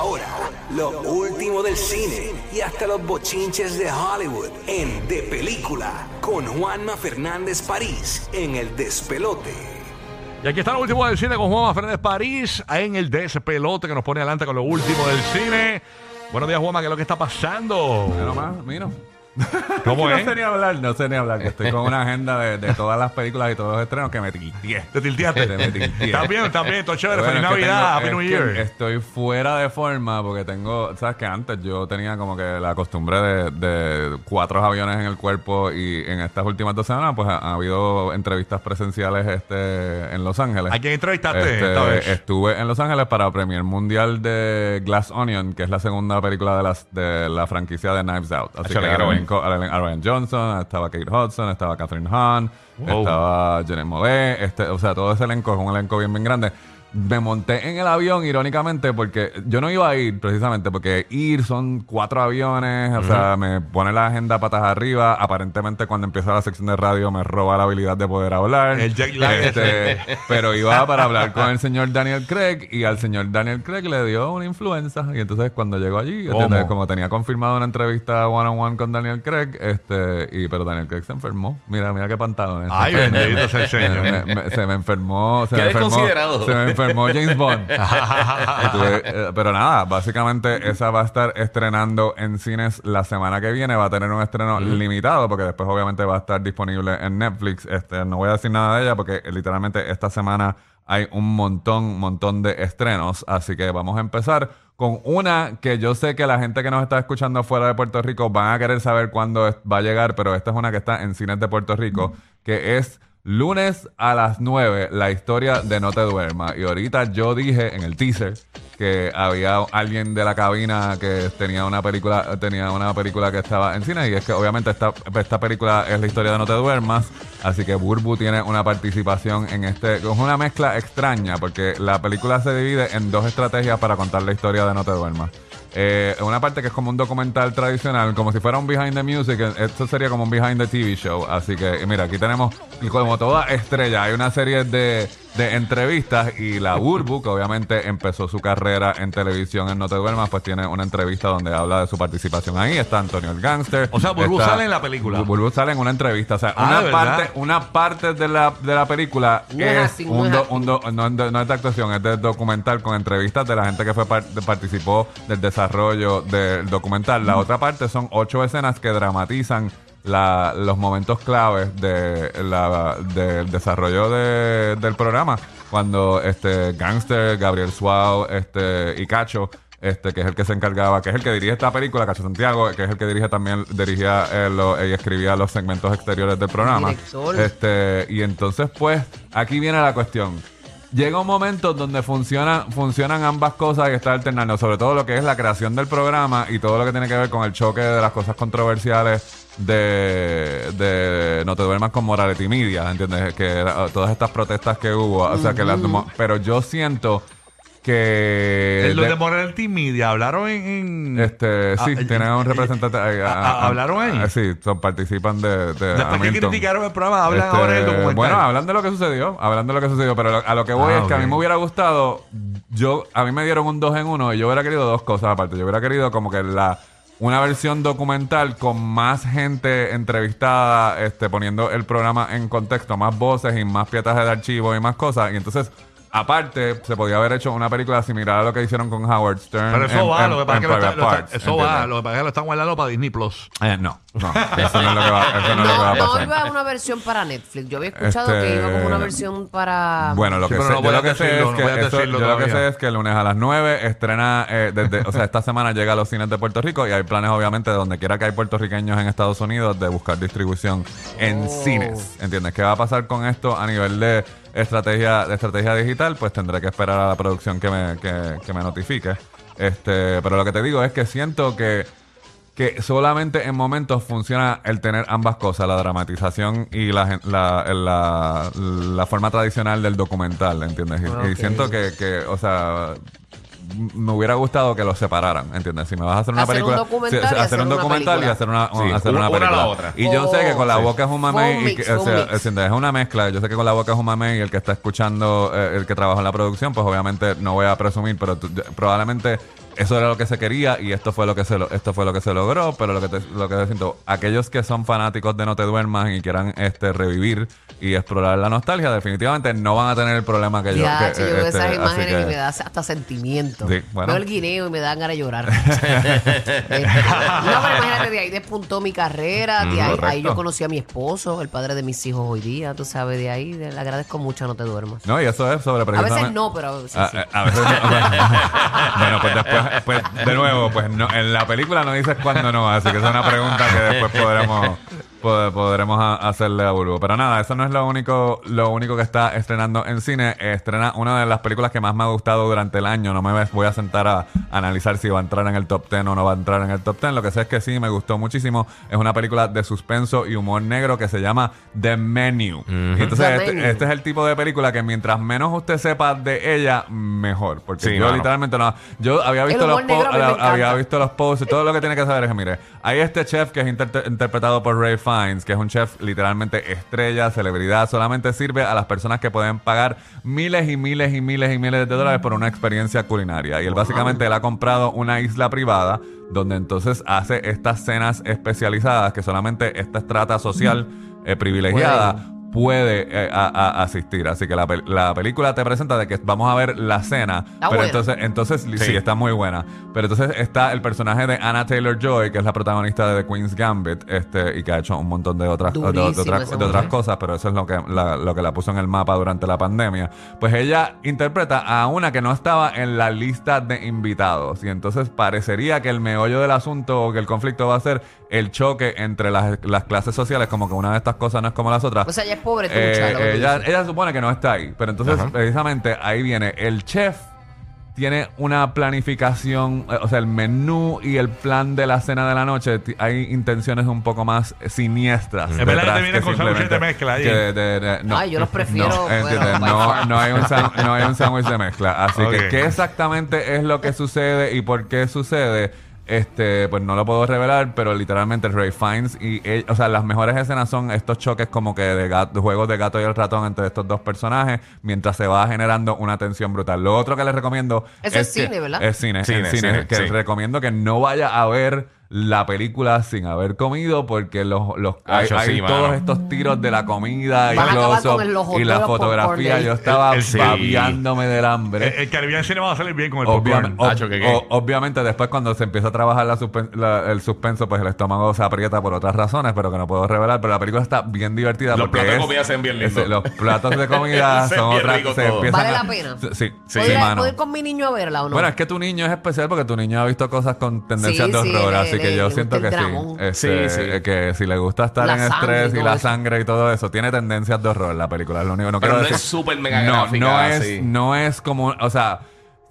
Ahora, lo último del cine y hasta los bochinches de Hollywood en De Película con Juanma Fernández París en El Despelote. Y aquí está lo último del cine con Juanma Fernández París en el despelote que nos pone adelante con lo último del cine. Buenos días, Juanma, ¿qué es lo que está pasando? Pero más, mira. ¿Cómo no sé ni hablar, no sé ni hablar, que estoy con una agenda de, de todas las películas y todos los estrenos que me tilteé. ¿Te tilteaste? Te me tilteé. También, también, todo chévere. Bueno, Feliz es que Navidad, tengo- Happy es New que Year. Estoy fuera de forma porque tengo, sabes que antes yo tenía como que la costumbre de, de cuatro aviones en el cuerpo y en estas últimas dos semanas pues ha, ha habido entrevistas presenciales este en Los Ángeles. ¿A quién entrevistaste Este, esta vez? Estuve en Los Ángeles para Premier Mundial de Glass Onion, que es la segunda película de, las, de la franquicia de Knives Out. Así quiero Co- Aaron Johnson, estaba Kate Hudson, estaba Catherine Hahn, Wow. estaba Janet Mollet, este, o sea, todo ese elenco es un elenco bien, bien grande. Me monté en el avión, irónicamente, porque yo no iba a ir precisamente, porque ir son cuatro aviones, o sea, me pone la agenda patas arriba. Aparentemente, cuando empieza la sección de radio, me roba la habilidad de poder hablar. El jet lag Este, pero iba para hablar con el señor Daniel Craig y al señor Daniel Craig le dio una influenza. Y entonces, cuando llegó allí, como tenía confirmado una entrevista one on one con Daniel Craig, este, y pero Daniel Craig se enfermó. Mira, mira qué pantalones. Ay, bendito sea el Señor. Se me enfermó. Se Qué me enfermó, se me enfermó James Bond. Tuve, eh, pero nada, básicamente esa va a estar estrenando en cines la semana que viene. Va a tener un estreno limitado porque después obviamente va a estar disponible en Netflix. Este, no voy a decir nada de ella porque eh, literalmente esta semana hay un montón, montón de estrenos. Así que vamos a empezar con una que yo sé que la gente que nos está escuchando fuera de Puerto Rico van a querer saber cuándo va a llegar, pero esta es una que está en cines de Puerto Rico, que es lunes a las 9, la historia de No Te Duermas. Y ahorita yo dije en el teaser que había alguien de la cabina que tenía una película, tenía una película que estaba en cine y es que obviamente esta, esta película es la historia de No Te Duermas, así que Burbu tiene una participación en este, es una mezcla extraña porque la película se divide en dos estrategias para contar la historia de No Te Duermas. Eh, una parte que es como un documental tradicional, como si fuera un behind the music, eh, esto sería como un behind the TV show. Así que, mira, aquí tenemos, como toda estrella, hay una serie de, de entrevistas y la Burbu, que obviamente empezó su carrera en televisión en No Te Duermas, pues tiene una entrevista donde habla de su participación ahí. Está Antonio el Gangster. O sea, Burbu está- sale en la película. Burbu sale en una entrevista. O sea, Ah, una, parte, una parte de la, de la película No es no es do- acting. un do- no, es de- no es de actuación, es de documental con entrevistas de la gente que fue par- participó del desarrollo del documental. La otra parte son ocho escenas que dramatizan la- los momentos claves de la- del desarrollo de- del programa. Cuando este Gangster, Gabriel Suau este, y Cacho este, que es el que se encargaba, que es el que dirige esta película, Cacho Santiago, que es el que dirige también, dirigía eh, lo- y escribía los segmentos exteriores del programa. Director. Este, y entonces, pues, aquí viene la cuestión. Llega un momento donde funciona, funcionan ambas cosas y está alternando, sobre todo lo que es la creación del programa y todo lo que tiene que ver con el choque de las cosas controversiales de, de No te duermas con Morality Media, ¿entiendes? Que era- todas estas protestas que hubo, o sea, que las, pero yo siento que... Los de- Morality Media hablaron en. en- este, sí, Ah, tienen un eh, representante. eh, ah, ah, ¿hablaron ahí? ah, sí, son, participan de. de Después que criticaron el programa, hablan Este, ahora del documental. Bueno, hablan de lo que sucedió, hablan de lo que sucedió, pero lo- a lo que voy Ah, es que a mí me hubiera gustado, yo, a mí me dieron un dos en uno y yo hubiera querido dos cosas aparte. Yo hubiera querido como que la una versión documental con más gente entrevistada, este, poniendo el programa en contexto, más voces y más pietajes de archivo y más cosas. Y entonces, aparte, se podía haber hecho una película similar a lo que hicieron con Howard Stern. Pero eso en- va, en- lo que pasa es que lo está- Private lo está- Parts, eso va, ¿entiendes? lo que pasa es que lo están guardando para Disney Plus. Eh, no, no, eso no es lo que va, eso no es lo que va No, a no pasar. iba una versión para Netflix. Yo había escuchado Este, que iba como una versión para. Bueno, lo Sí, que sé, no yo lo a que sé es no que voy a eso- decirlo yo lo que todavía. sé es que el lunes a las 9 estrena eh, desde, o sea, esta semana llega a los cines de Puerto Rico y hay planes obviamente de donde quiera que hay puertorriqueños en Estados Unidos de buscar distribución en Oh. cines. ¿Entiendes? ¿Qué va a pasar con esto a nivel de estrategia, de estrategia digital, pues tendré que esperar a la producción que me, que, que me notifique. Este, pero lo que te digo es que siento que que solamente en momentos funciona el tener ambas cosas, la dramatización y la, la, la, la forma tradicional del documental, ¿entiendes? Y, y Ok. siento que, que, o sea, me hubiera gustado que los separaran, ¿entiendes? Si me vas a hacer una Hacer un película, documental sí, y hacer hacer un documental y hacer una, Sí, hacer una- la película. otra. Y yo sé que con la boca es un y mix, que, o sea, si es una mezcla, yo sé que con la boca es un mamey y el que está escuchando, eh, el que trabaja en la producción, pues obviamente no voy a presumir, pero tú- probablemente eso era lo que se quería y esto fue lo que se lo, esto fue lo que se logró, pero lo que te, lo que te siento, aquellos que son fanáticos de No te duermas y quieran este revivir y explorar la nostalgia, definitivamente no van a tener el problema que yo Ya, que, che, yo veo este, esas imágenes que- y me da hasta sentimiento. Sí, bueno. Veo el guineo y me dan ganas de llorar. Este, no, pero imagínate, de ahí despuntó mi carrera, de ahí, ahí yo conocí a mi esposo, el padre de mis hijos hoy día, tú sabes, de ahí le agradezco mucho, no te duermas. No, y eso es sobre A veces no, pero a veces A, sí. a- a veces no. bueno, pues después, pues, de nuevo, pues no, en la película no dices cuándo no, así que es una pregunta que después podremos pod- podremos hacerle a Bulbo. Pero nada, eso no es lo único lo único que está estrenando en cine. Estrena una de las películas que más me ha gustado durante el año. No me voy a sentar a analizar si va a entrar en el top 10 o no va a entrar en el top 10. Lo que sé es que sí, me gustó muchísimo. Es una película de suspenso y humor negro que se llama The Menu. Y entonces The este, Menu. este es el tipo de película que mientras menos usted sepa de ella, mejor. Porque Sí, yo mano. literalmente no. Yo había visto los posts, había visto los posts y todo lo que tiene que saber es que, mire, hay este chef que es inter- interpretado por Ray Fiennes, que es un chef literalmente estrella, celebridad, solamente sirve a las personas que pueden pagar miles y miles y miles y miles de dólares por una experiencia culinaria. Y él básicamente él ha comprado una isla privada donde entonces hace estas cenas especializadas que solamente esta estrata social eh, privilegiada puede eh, a- a- asistir. Así que la, pel- la película te presenta de que vamos a ver la cena. Está pero buena. entonces, entonces sí. Sí. está muy buena. Pero entonces está el personaje de Anna Taylor Joy, que es la protagonista de The Queen's Gambit, este, y que ha hecho un montón de otras, de, de Durísima otras- esa de otras mujer. cosas, pero eso es lo que, la, lo que la puso en el mapa durante la pandemia. Pues ella interpreta a una que no estaba en la lista de invitados. Y entonces parecería que el meollo del asunto o que el conflicto va a ser el choque entre las, las clases sociales, como que una de estas cosas no es como las otras. O sea, ella es pobre, Eh, que tú ella, dices. ella supone que no está ahí. Pero entonces, precisamente, ahí viene el chef. Tiene una planificación, eh, o sea, el menú y el plan de la cena de la noche. ti- Hay intenciones un poco más siniestras. Es verdad que detrás te viene con sándwiches de simplemente mezcla ahí. que de- de- de- no, Ay, yo los prefiero, No, bueno, ¿entiendes? by no, far. no hay un san- no hay un sándwich de mezcla. Así Ok. que, ¿qué exactamente es lo que sucede y por qué sucede? Este, pues no lo puedo revelar, pero literalmente Ray Fiennes y él- o sea, las mejores escenas son estos choques como que de, gato- de juegos de gato y el ratón entre estos dos personajes, mientras se va generando una tensión brutal. Lo otro que les recomiendo Eso es que- cine, ¿verdad? Es cine, Cine, es cine, cine, que sí. recomiendo que no vaya a ver la película sin haber comido porque los, los hay, Acho, hay sí, todos mano. estos tiros de la comida y, Van a acabar close-up con el ojo y la todo fotografía. Yo estaba El- el- sí. babeándome del hambre. El, el Caribbean Cine va a salir bien con el Obviamente, popcorn. Hacho, ¿qué, qué? o- obviamente después cuando se empieza a trabajar la suspen- la- el suspenso, pues el estómago se aprieta por otras razones, pero que no puedo revelar. Pero la película está bien divertida. Los porque platos de es- comida se ven bien es-. Los platos de comida Se son bien otras... ricos se todos. empiezan ¿Vale a- la pena? Sí, sí, Sí, ¿Puedo, ir, mano. puedo ir con mi niño a verla o no? Bueno, es que tu niño es especial porque tu niño ha visto cosas con tendencias Sí, de sí, horror, así que yo le siento que sí. Este, Sí, sí. Que si le gusta estar La en y estrés y la eso. sangre y todo eso, tiene tendencias de horror la película, es lo único. No Pero quiero no es súper mega no, gráfica, no es, no es como, o sea,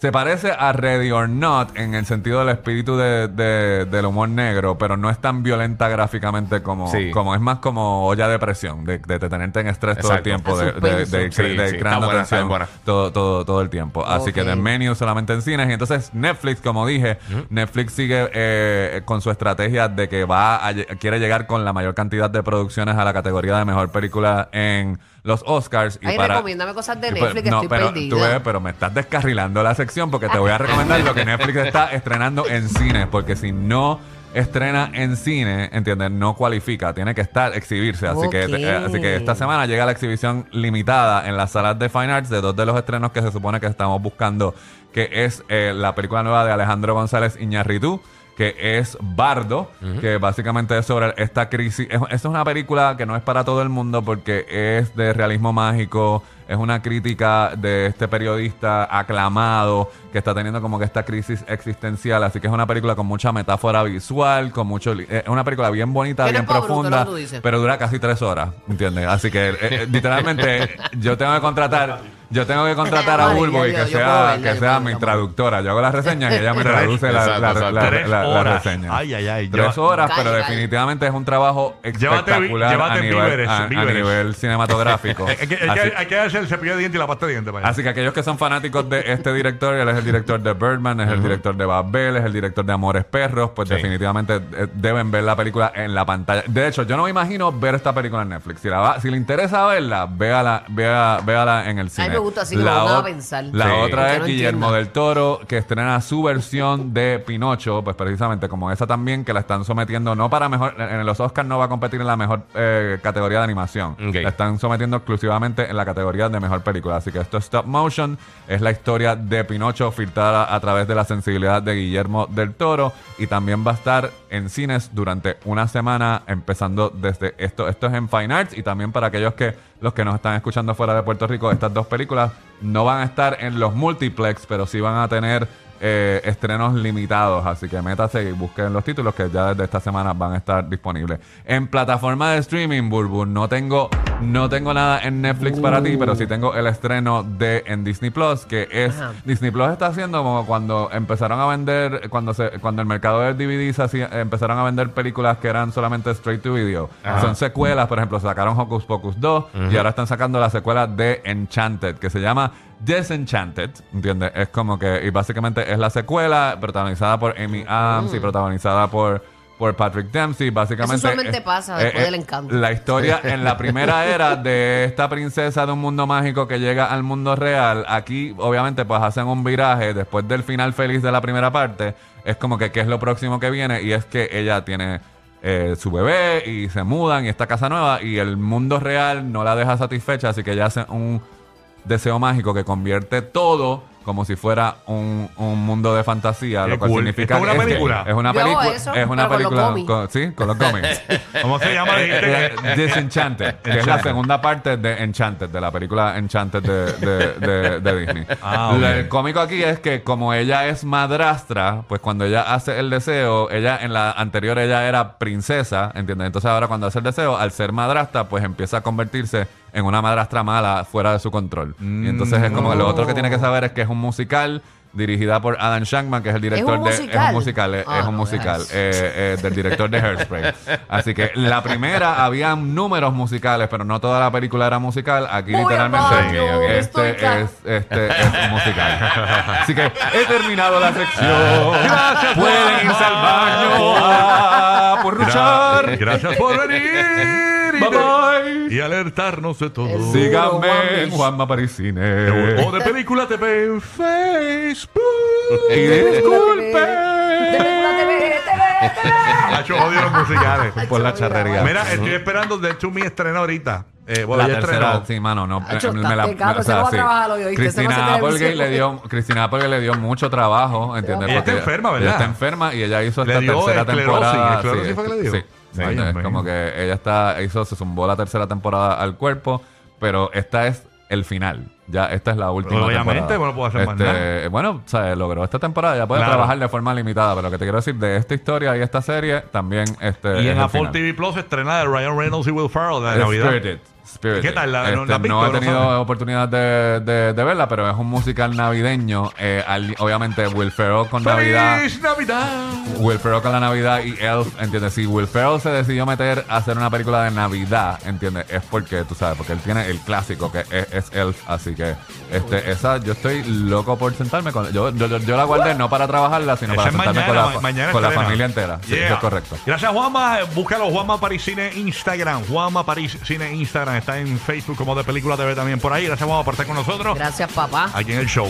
se parece a Ready or Not en el sentido del espíritu de, de- del humor negro, pero no es tan violenta gráficamente como, Sí. como es más como olla de presión, de, de tenerte en estrés todo el tiempo, de, de, de, de- Sí, de- sí, de buena, buena. todo, todo, todo el tiempo. Así que. The Menu solamente en cines. Y entonces Netflix, como dije, Netflix sigue eh, con su estrategia de que va a quiere llegar con la mayor cantidad de producciones a la categoría de mejor película en los Oscars. Y Ay, para, recomiéndame cosas de pues, Netflix que no, estoy pero, perdida. tú ves, pero me estás descarrilando la sección porque te voy a recomendar lo que Netflix está estrenando en cines. Porque si no estrena en cine, ¿entiendes? No cualifica, tiene que estar, exhibirse. Así, que, eh, así que esta semana llega la exhibición limitada en las salas de Fine Arts de dos de los estrenos que se supone que estamos buscando, que es eh, la película nueva de Alejandro González Iñárritu, que es Bardo, que básicamente es sobre esta crisis. Es, esta es una película que no es para todo el mundo porque es de realismo mágico, es una crítica de este periodista aclamado que está teniendo como que esta crisis existencial. Así que es una película con mucha metáfora visual, con mucho. li- Es una película bien bonita, bien profunda, pero dura casi tres horas, ¿entiendes? Así que eh, eh, literalmente yo tengo que contratar. Yo tengo que contratar a Bulbo y que sea, verla, que sea mi verla. traductora. Yo hago las reseñas y ella me traduce la, la- la- Tres la- la horas. reseña. Ay, ay, ay. Tres horas, pero Calle, definitivamente es un trabajo espectacular llévate a, nivel, víveres, a- a víveres. nivel cinematográfico. Hay que, hay, Así- que, hay que hacer el cepillo de dientes y la pasta de dientes para allá. Así que aquellos que son fanáticos de este director, él es el director de Birdman, es el director de Babel, es el director de Amores Perros, pues Sí. definitivamente eh, deben ver la película en la pantalla. De hecho, yo no me imagino ver esta película en Netflix. Si, la va- si le interesa verla, véala, véala, véala en el cine. me gusta así que la lo pongan a pensar. La Sí. otra es no Guillermo del Toro, que estrena su versión de Pinocho, pues precisamente como esa también, que la están sometiendo, no para mejor, en los Oscars no va a competir en la mejor eh, categoría de animación. La están sometiendo exclusivamente en la categoría de mejor película. Así que esto es stop motion, es la historia de Pinocho filtrada a través de la sensibilidad de Guillermo del Toro y también va a estar en cines durante una semana, empezando desde esto. Esto es en Fine Arts y también para aquellos que los que nos están escuchando fuera de Puerto Rico, estas dos películas no van a estar en los multiplex, pero sí van a tener eh, estrenos limitados. Así que métase y busquen los títulos que ya desde esta semana van a estar disponibles. En plataforma de streaming, Burbu, no tengo, no tengo nada en Netflix para ti, pero sí tengo el estreno de en Disney Plus, que es Ajá. Disney Plus está haciendo como cuando empezaron a vender, cuando se, cuando el mercado del DVD se hacía- empezaron a vender películas que eran solamente straight to video. Son secuelas, por ejemplo, sacaron Hocus Pocus 2 y ahora están sacando la secuela de Enchanted, que se llama Disenchanted, ¿entiendes? Es como que, y básicamente es la secuela protagonizada por Amy Adams y protagonizada por, por Patrick Dempsey, básicamente. Eso usualmente es- pasa eh, después eh, del encanto. La historia en la primera era de esta princesa de un mundo mágico que llega al mundo real, aquí obviamente pues hacen un viraje después del final feliz de la primera parte, es como que qué es lo próximo que viene y es que ella tiene eh, su bebé y se mudan y esta casa nueva y el mundo real no la deja satisfecha, así que ella hace un deseo mágico que convierte todo como si fuera un, un mundo de fantasía, Qué lo cual cool. significa ¿Esto es una que- película? Es una Yo hago película, eso, es una pero con los película gomis. con- sí, con los cómics. ¿Cómo se llama? Eh, Disenchanted, que es la segunda parte de Enchanted, de la película Enchanted de, de- de- de Disney. Ah, ok. La- El cómico aquí es que como ella es madrastra, pues cuando ella hace el deseo, ella en la anterior ella era princesa, ¿entiendes? Entonces ahora cuando hace el deseo, al ser madrastra, pues empieza a convertirse en una madrastra mala fuera de su control. Y entonces es como que lo otro que tiene que saber es que es un musical dirigida por Adam Shankman, que es el director un de... Es musical? un musical, es, Ah, es un no, musical. eh, eh, del director de Hairspray. Así que la primera había números musicales, pero no toda la película era musical. Aquí literalmente este es, este es un musical. Así que he terminado la sección. Gracias, Pueden irse al baño a porruchar. Gracias por venir. Y Bye, bye. Y alertarnos de todo. Síganme en. Juanma Parisine. O de película TV en Facebook. Y De Hacho, odio los musicales. por la charrería. Mira, estoy esperando The To Me estrena ahorita. Eh, bueno, La ya tercera, estrenó. sí, mano, no. Acho, eh, me la- está pecado, o sea, se sí. Cristina Applegate le dio, Cristina Applegate le dio mucho trabajo, ¿entiendes? Ella está enferma, ¿verdad? Ella está enferma y ella hizo esta tercera temporada. esclerosis fue que le dio. Sí. Sí, es como que ella está, hizo, se zumbó la tercera temporada al cuerpo, pero esta es el final. Ya, esta es la última Obviamente, temporada. bueno, no puedo hacer más Este, nada. Bueno, o sea, logró esta temporada, ya puede Claro. trabajar de forma limitada, pero lo que te quiero decir de esta historia y esta serie, también este Y es en el Apple final. TV Plus estrena de Ryan Reynolds y Will Ferrell de Navidad. Spirited. ¿Qué tal? ¿La- no- Este, la no he ¿No tenido oportunidad de, de- de verla, pero es un musical navideño. Eh, al- obviamente, Will Ferrell con Navidad. ¡Feliz Navidad! Will Ferrell con la Navidad y Elf, ¿entiendes? Si Will Ferrell se decidió meter a hacer una película de Navidad, ¿entiendes? Es porque, tú sabes, porque él tiene el clásico que es, es Elf, así que este, esa, yo estoy loco por sentarme con yo, yo, yo- yo la guardé no para trabajarla, sino para sentarme mañana, con, la, mañana con la familia entera. Sí, eso es correcto. Gracias, Juanma. Búscalo, Juanma París Cine Instagram. Juanma París Cine Instagram. Está en Facebook como de Película TV también por ahí. Gracias, por estar con nosotros Gracias, papá. aquí en el show.